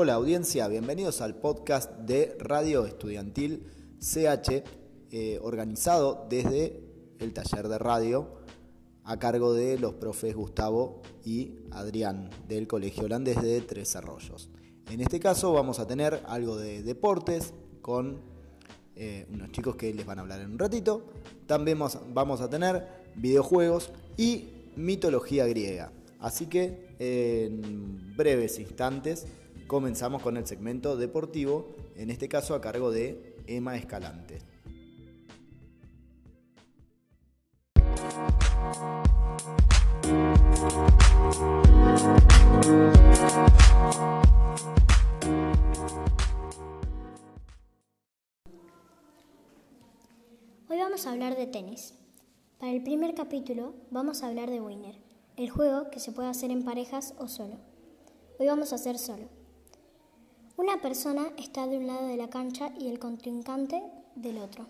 Hola audiencia, bienvenidos al podcast de Radio Estudiantil CH, eh, organizado desde el taller de radio a cargo de los profes Gustavo y Adrián del Colegio Holandés de Tres Arroyos. En este caso vamos a tener algo de deportes con eh, unos chicos que les van a hablar en un ratito. También vamos a tener videojuegos y mitología griega. Así que en breves instantes comenzamos con el segmento deportivo, en este caso a cargo de Emma Escalante. Hoy vamos a hablar de tenis. Para el primer capítulo vamos a hablar de Winner, el juego que se puede hacer en parejas o solo. Hoy vamos a hacer solo. Una persona está de un lado de la cancha y el contrincante del otro.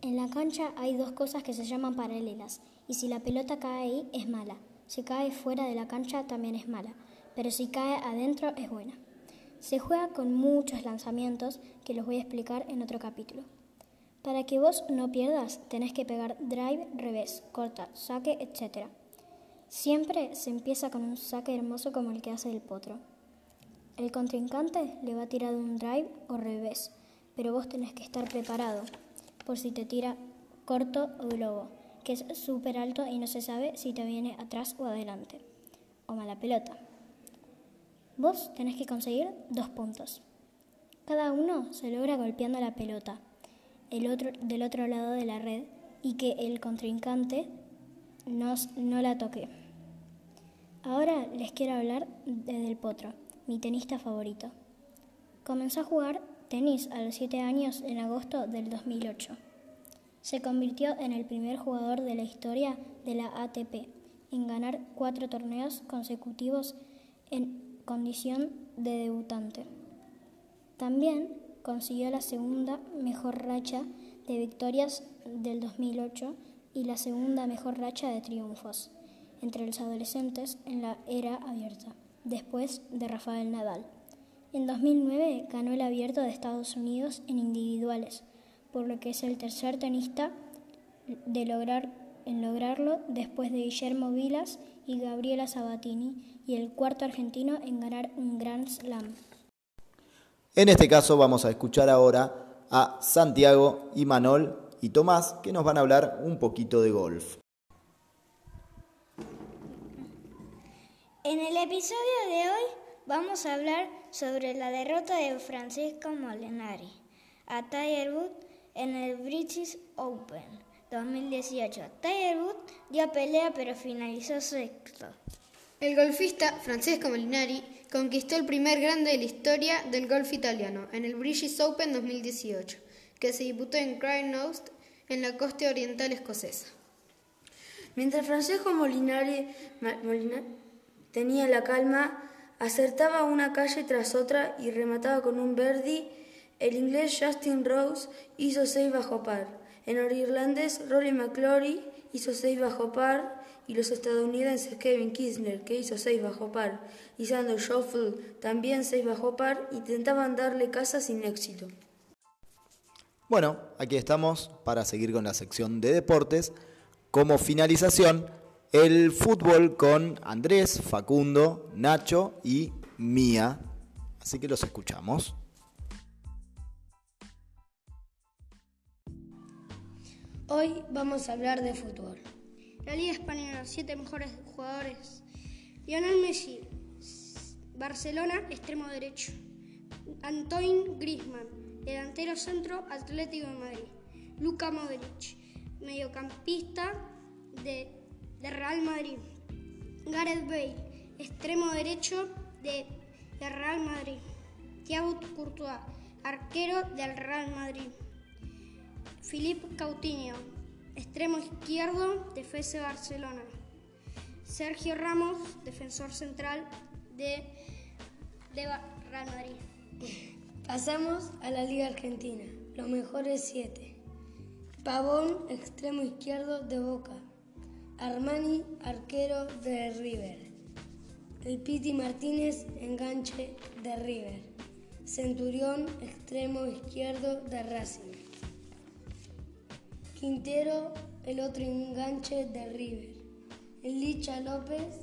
En la cancha hay dos cosas que se llaman paralelas y si la pelota cae ahí es mala. Si cae fuera de la cancha también es mala, pero si cae adentro es buena. Se juega con muchos lanzamientos que los voy a explicar en otro capítulo. Para que vos no pierdas, tenés que pegar drive, revés, corta, saque, etc. Siempre se empieza con un saque hermoso como el que hace el potro. El contrincante le va a tirar un drive o revés, pero vos tenés que estar preparado por si te tira corto o globo, que es súper alto y no se sabe si te viene atrás o adelante, o mala pelota. Vos tenés que conseguir dos puntos. Cada uno se logra golpeando la pelota el otro, del otro lado de la red y que el contrincante no la toque. Ahora les quiero hablar del potro mi tenista favorito. Comenzó a jugar tenis a los 7 años en agosto del 2008. Se convirtió en el primer jugador de la historia de la ATP en ganar cuatro torneos consecutivos en condición de debutante. También consiguió la segunda mejor racha de victorias del 2008 y la segunda mejor racha de triunfos entre los adolescentes en la era abierta después de Rafael Nadal. En 2009 ganó el abierto de Estados Unidos en individuales, por lo que es el tercer tenista de lograr, en lograrlo después de Guillermo Vilas y Gabriela Sabatini y el cuarto argentino en ganar un Grand Slam. En este caso vamos a escuchar ahora a Santiago, Imanol y Tomás que nos van a hablar un poquito de golf. En el episodio de hoy vamos a hablar sobre la derrota de Francisco Molinari a Tiger Woods en el British Open 2018. Tiger Woods dio pelea pero finalizó sexto. El golfista Francesco Molinari conquistó el primer grande de la historia del golf italiano en el British Open 2018, que se disputó en Craignost, en la costa oriental escocesa. Mientras Francesco Molinari, Tenía la calma, acertaba una calle tras otra y remataba con un verdi. El inglés Justin Rose hizo seis bajo par. El irlandés Rory McClory hizo seis bajo par y los estadounidenses Kevin Kisner, que hizo seis bajo par, y Sander Schofield, también seis bajo par, intentaban darle casa sin éxito. Bueno, aquí estamos para seguir con la sección de deportes. Como finalización, el fútbol con Andrés, Facundo, Nacho y Mía. Así que los escuchamos. Hoy vamos a hablar de fútbol. La Liga Española, siete mejores jugadores. Lionel Messi, Barcelona, extremo derecho. Antoine Griezmann, delantero centro, Atlético de Madrid. Luca Modric, mediocampista de de Real Madrid. Gareth Bale, extremo derecho de, Real Madrid. Thiago Courtois, arquero del Real Madrid. Philippe Coutinho, extremo izquierdo de FC Barcelona. Sergio Ramos, defensor central de, de Real Madrid. Pasamos a la Liga Argentina, los mejores siete. Pavón, extremo izquierdo de Boca. Armani, arquero de River. El Piti Martínez, enganche de River. Centurión, extremo izquierdo de Racing. Quintero, el otro enganche de River. El Licha López,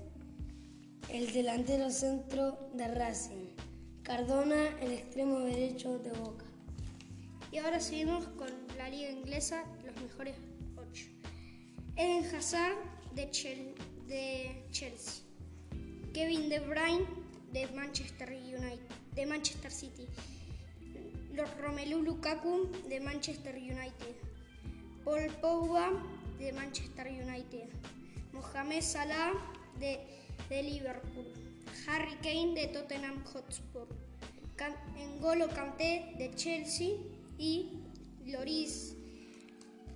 el delantero centro de Racing. Cardona, el extremo derecho de Boca. Y ahora seguimos con la liga inglesa, los mejores. Eden Hazard de, Chelsea. Kevin De Bruyne de Manchester United, de Manchester City. Romelu Lukaku de Manchester United. Paul Pogba de Manchester United. Mohamed Salah de, Liverpool. Harry Kane de Tottenham Hotspur. N'Golo Kanté de Chelsea y Loris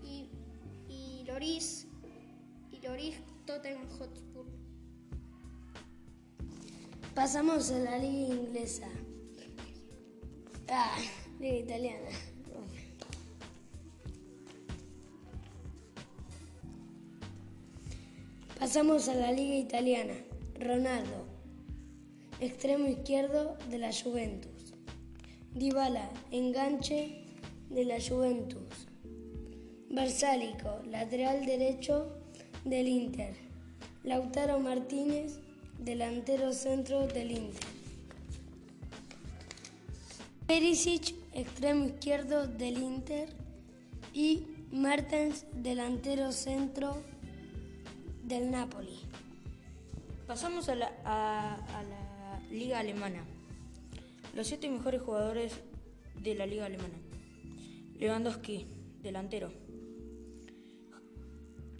y Loris y Loris Tottenham Hotspur. Pasamos a la liga inglesa. Ah, liga italiana. Pasamos a la liga italiana. Ronaldo, extremo izquierdo de la Juventus. Dybala, enganche de la Juventus. Bersálico, lateral derecho del Inter. Lautaro Martínez, delantero centro del Inter. Perisic, extremo izquierdo del Inter. Y Mertens, delantero centro del Napoli. Pasamos a la, a, a la liga alemana. Los siete mejores jugadores de la liga alemana. Lewandowski, delantero.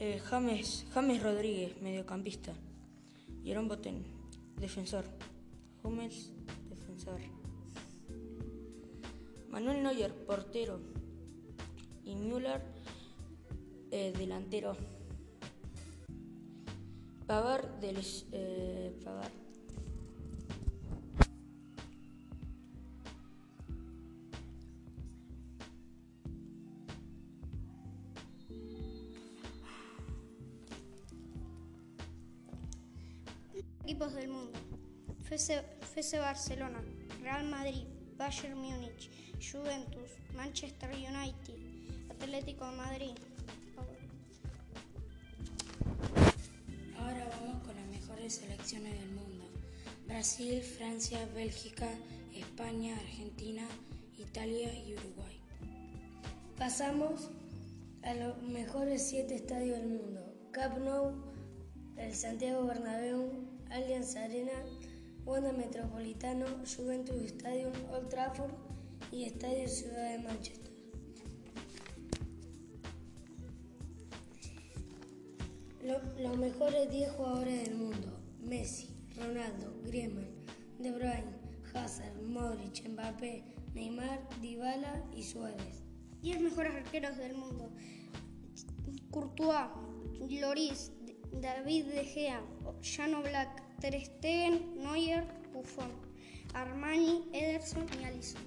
Eh, James, James Rodríguez, mediocampista. Jerome Boten, defensor. Hummels, defensor. Manuel Neuer, portero. Y Müller, eh, delantero. Pavard, del, eh, Pavard. FC, Barcelona, Real Madrid, Bayern Múnich, Juventus, Manchester United, Atlético de Madrid. Ahora vamos con las mejores selecciones del mundo. Brasil, Francia, Bélgica, España, Argentina, Italia y Uruguay. Pasamos a los mejores siete estadios del mundo. Camp Nou, el Santiago Bernabéu, Allianz Arena, Wanda Metropolitano, Juventus Stadium, Old Trafford y Estadio Ciudad de Manchester. Lo- los mejores 10 jugadores del mundo. Messi, Ronaldo, Griezmann, De Bruyne, Hazard, Modric, Mbappé, Neymar, Dybala y Suárez. 10 mejores arqueros del mundo. Courtois, Lloris, David De Gea, Jan Black, Ter Neuer, Buffon, Armani, Ederson y Alisson.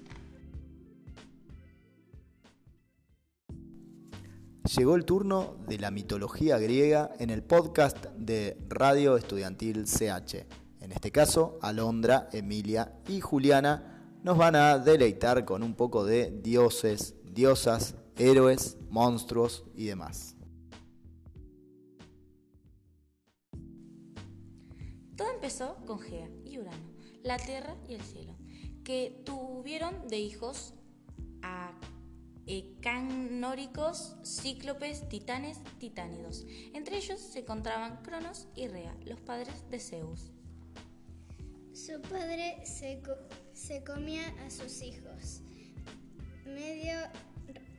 Llegó el turno de la mitología griega en el podcast de Radio Estudiantil CH. En este caso, Alondra, Emilia y Juliana nos van a deleitar con un poco de dioses, diosas, héroes, monstruos y demás. Empezó con Gea y Urano, la tierra y el cielo, que tuvieron de hijos a ecanóricos, cíclopes, titanes, titánidos. Entre ellos se encontraban Cronos y Rea, los padres de Zeus. Su padre se, se comía a sus hijos. Medio,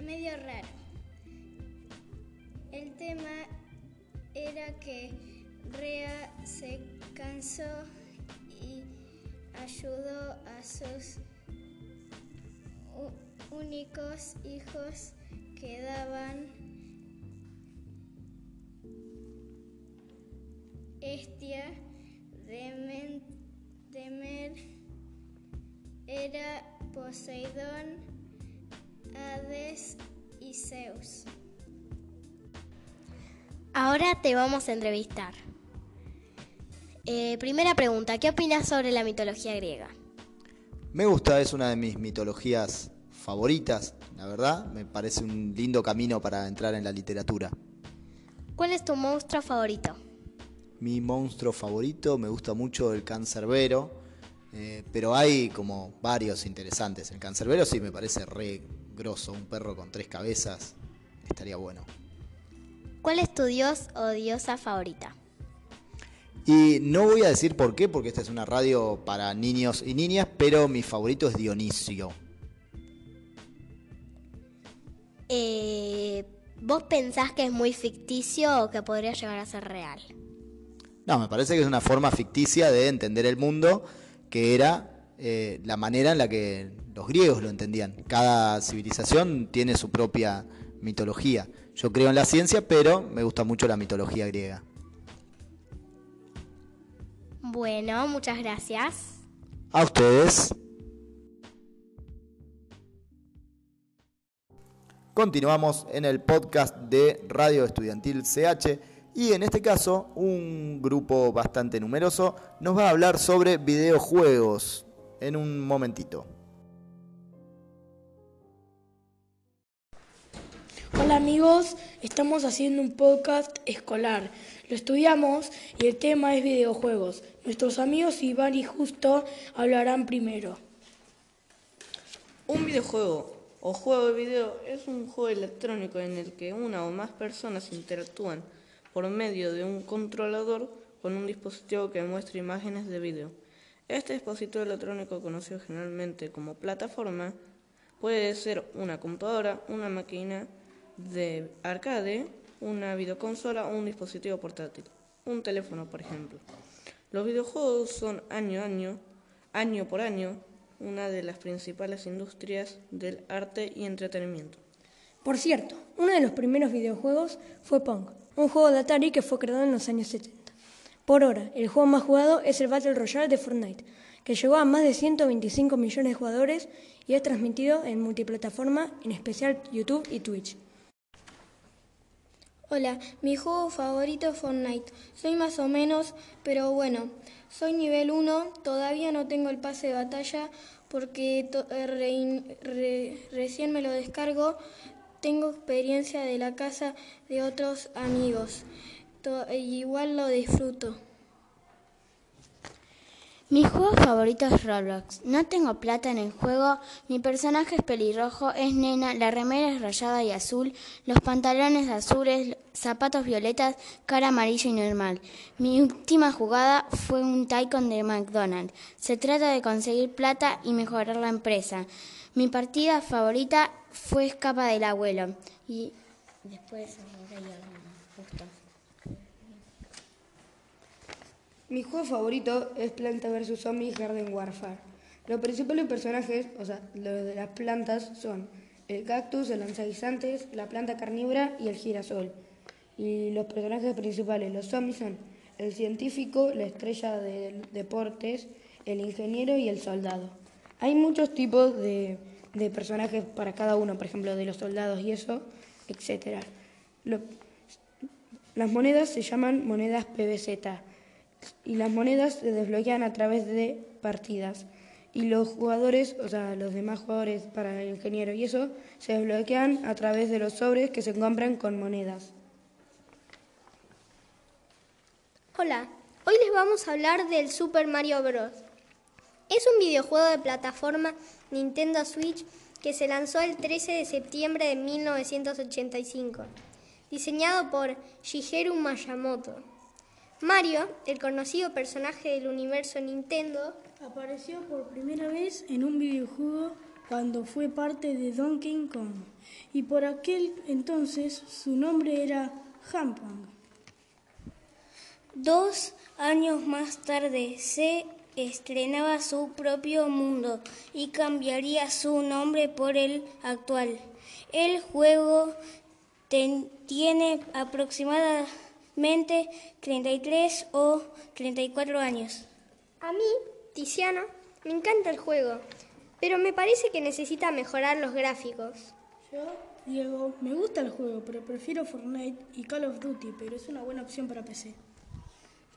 medio raro. El tema era que Rea se cansó y ayudó a sus únicos hijos que daban Estia, Demen- Demer, era Poseidón, Hades y Zeus. Ahora te vamos a entrevistar. Eh, primera pregunta, ¿qué opinas sobre la mitología griega? Me gusta, es una de mis mitologías favoritas, la verdad. Me parece un lindo camino para entrar en la literatura. ¿Cuál es tu monstruo favorito? Mi monstruo favorito, me gusta mucho el cancerbero, eh, pero hay como varios interesantes. El cancerbero sí me parece re grosso, un perro con tres cabezas, estaría bueno. ¿Cuál es tu dios o diosa favorita? Y no voy a decir por qué, porque esta es una radio para niños y niñas, pero mi favorito es Dionisio. Eh, ¿Vos pensás que es muy ficticio o que podría llegar a ser real? No, me parece que es una forma ficticia de entender el mundo, que era eh, la manera en la que los griegos lo entendían. Cada civilización tiene su propia mitología. Yo creo en la ciencia, pero me gusta mucho la mitología griega. Bueno, muchas gracias. A ustedes. Continuamos en el podcast de Radio Estudiantil CH y en este caso un grupo bastante numeroso nos va a hablar sobre videojuegos en un momentito. Hola amigos, estamos haciendo un podcast escolar. Lo estudiamos y el tema es videojuegos. Nuestros amigos Iván y Justo hablarán primero. Un videojuego o juego de video es un juego electrónico en el que una o más personas interactúan por medio de un controlador con un dispositivo que muestra imágenes de video. Este dispositivo electrónico, conocido generalmente como plataforma, puede ser una computadora, una máquina de arcade, una videoconsola o un dispositivo portátil, un teléfono, por ejemplo. Los videojuegos son año a año, año por año, una de las principales industrias del arte y entretenimiento. Por cierto, uno de los primeros videojuegos fue Pong, un juego de Atari que fue creado en los años 70. Por hora, el juego más jugado es el Battle Royale de Fortnite, que llegó a más de 125 millones de jugadores y es transmitido en multiplataforma, en especial YouTube y Twitch. Hola, mi juego favorito es Fortnite. Soy más o menos, pero bueno, soy nivel 1, todavía no tengo el pase de batalla porque eh, recién me lo descargo. Tengo experiencia de la casa de otros amigos. igual lo disfruto. Mi juego favorito es Roblox. No tengo plata en el juego, mi personaje es pelirrojo, es nena, la remera es rayada y azul, los pantalones azules, zapatos violetas, cara amarilla y normal. Mi última jugada fue un Tycoon de McDonald's. Se trata de conseguir plata y mejorar la empresa. Mi partida favorita fue Escapa del Abuelo. Y después... Justo. Mi juego favorito es Planta vs. Zombies Garden Warfare. Los principales personajes, o sea, los de las plantas, son el cactus, el lanzaguisantes, la planta carnívora y el girasol. Y los personajes principales, los zombies, son el científico, la estrella de deportes, el ingeniero y el soldado. Hay muchos tipos de, personajes para cada uno, por ejemplo, de los soldados y eso, etc. las monedas se llaman monedas PBZ y las monedas se desbloquean a través de partidas. Y los jugadores, o sea, los demás jugadores para el ingeniero y eso, se desbloquean a través de los sobres que se compran con monedas. Hola, hoy les vamos a hablar del Super Mario Bros. Es un videojuego de plataforma Nintendo Switch que se lanzó el 13 de septiembre de 1985, diseñado por Shigeru Miyamoto. Mario, el conocido personaje del universo Nintendo, apareció por primera vez en un videojuego cuando fue parte de Donkey Kong y por aquel entonces su nombre era Hampang. Dos años más tarde se estrenaba su propio mundo y cambiaría su nombre por el actual. El juego tiene aproximadamente 33 o 34 años. A mí, Tiziano, me encanta el juego, pero me parece que necesita mejorar los gráficos. Yo, Diego, me gusta el juego, pero prefiero Fortnite y Call of Duty, pero es una buena opción para PC.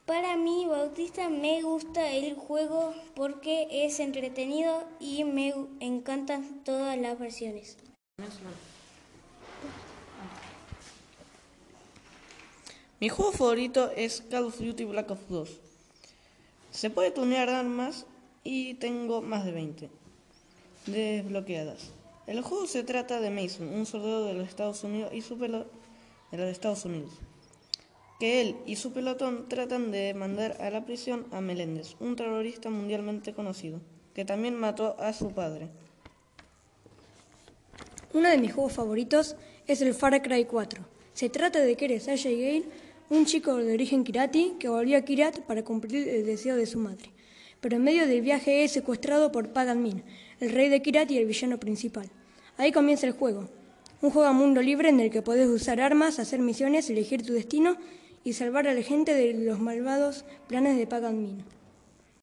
Para mí, Bautista, me gusta el juego porque es entretenido y me encantan todas las versiones. Mi juego favorito es Call of Duty Black Ops 2. Se puede tunear armas y tengo más de 20 desbloqueadas. El juego se trata de Mason, un soldado de los Estados Unidos y su de los Estados Unidos, que él y su pelotón tratan de mandar a la prisión a Meléndez, un terrorista mundialmente conocido, que también mató a su padre. Uno de mis juegos favoritos es el Far Cry 4. Se trata de que eres Ashley Gale, un chico de origen kirati que volvió a Kirat para cumplir el deseo de su madre. Pero en medio del viaje es secuestrado por Pagan Min, el rey de Kirat y el villano principal. Ahí comienza el juego. Un juego a mundo libre en el que podés usar armas, hacer misiones, elegir tu destino y salvar a la gente de los malvados planes de Pagan Min.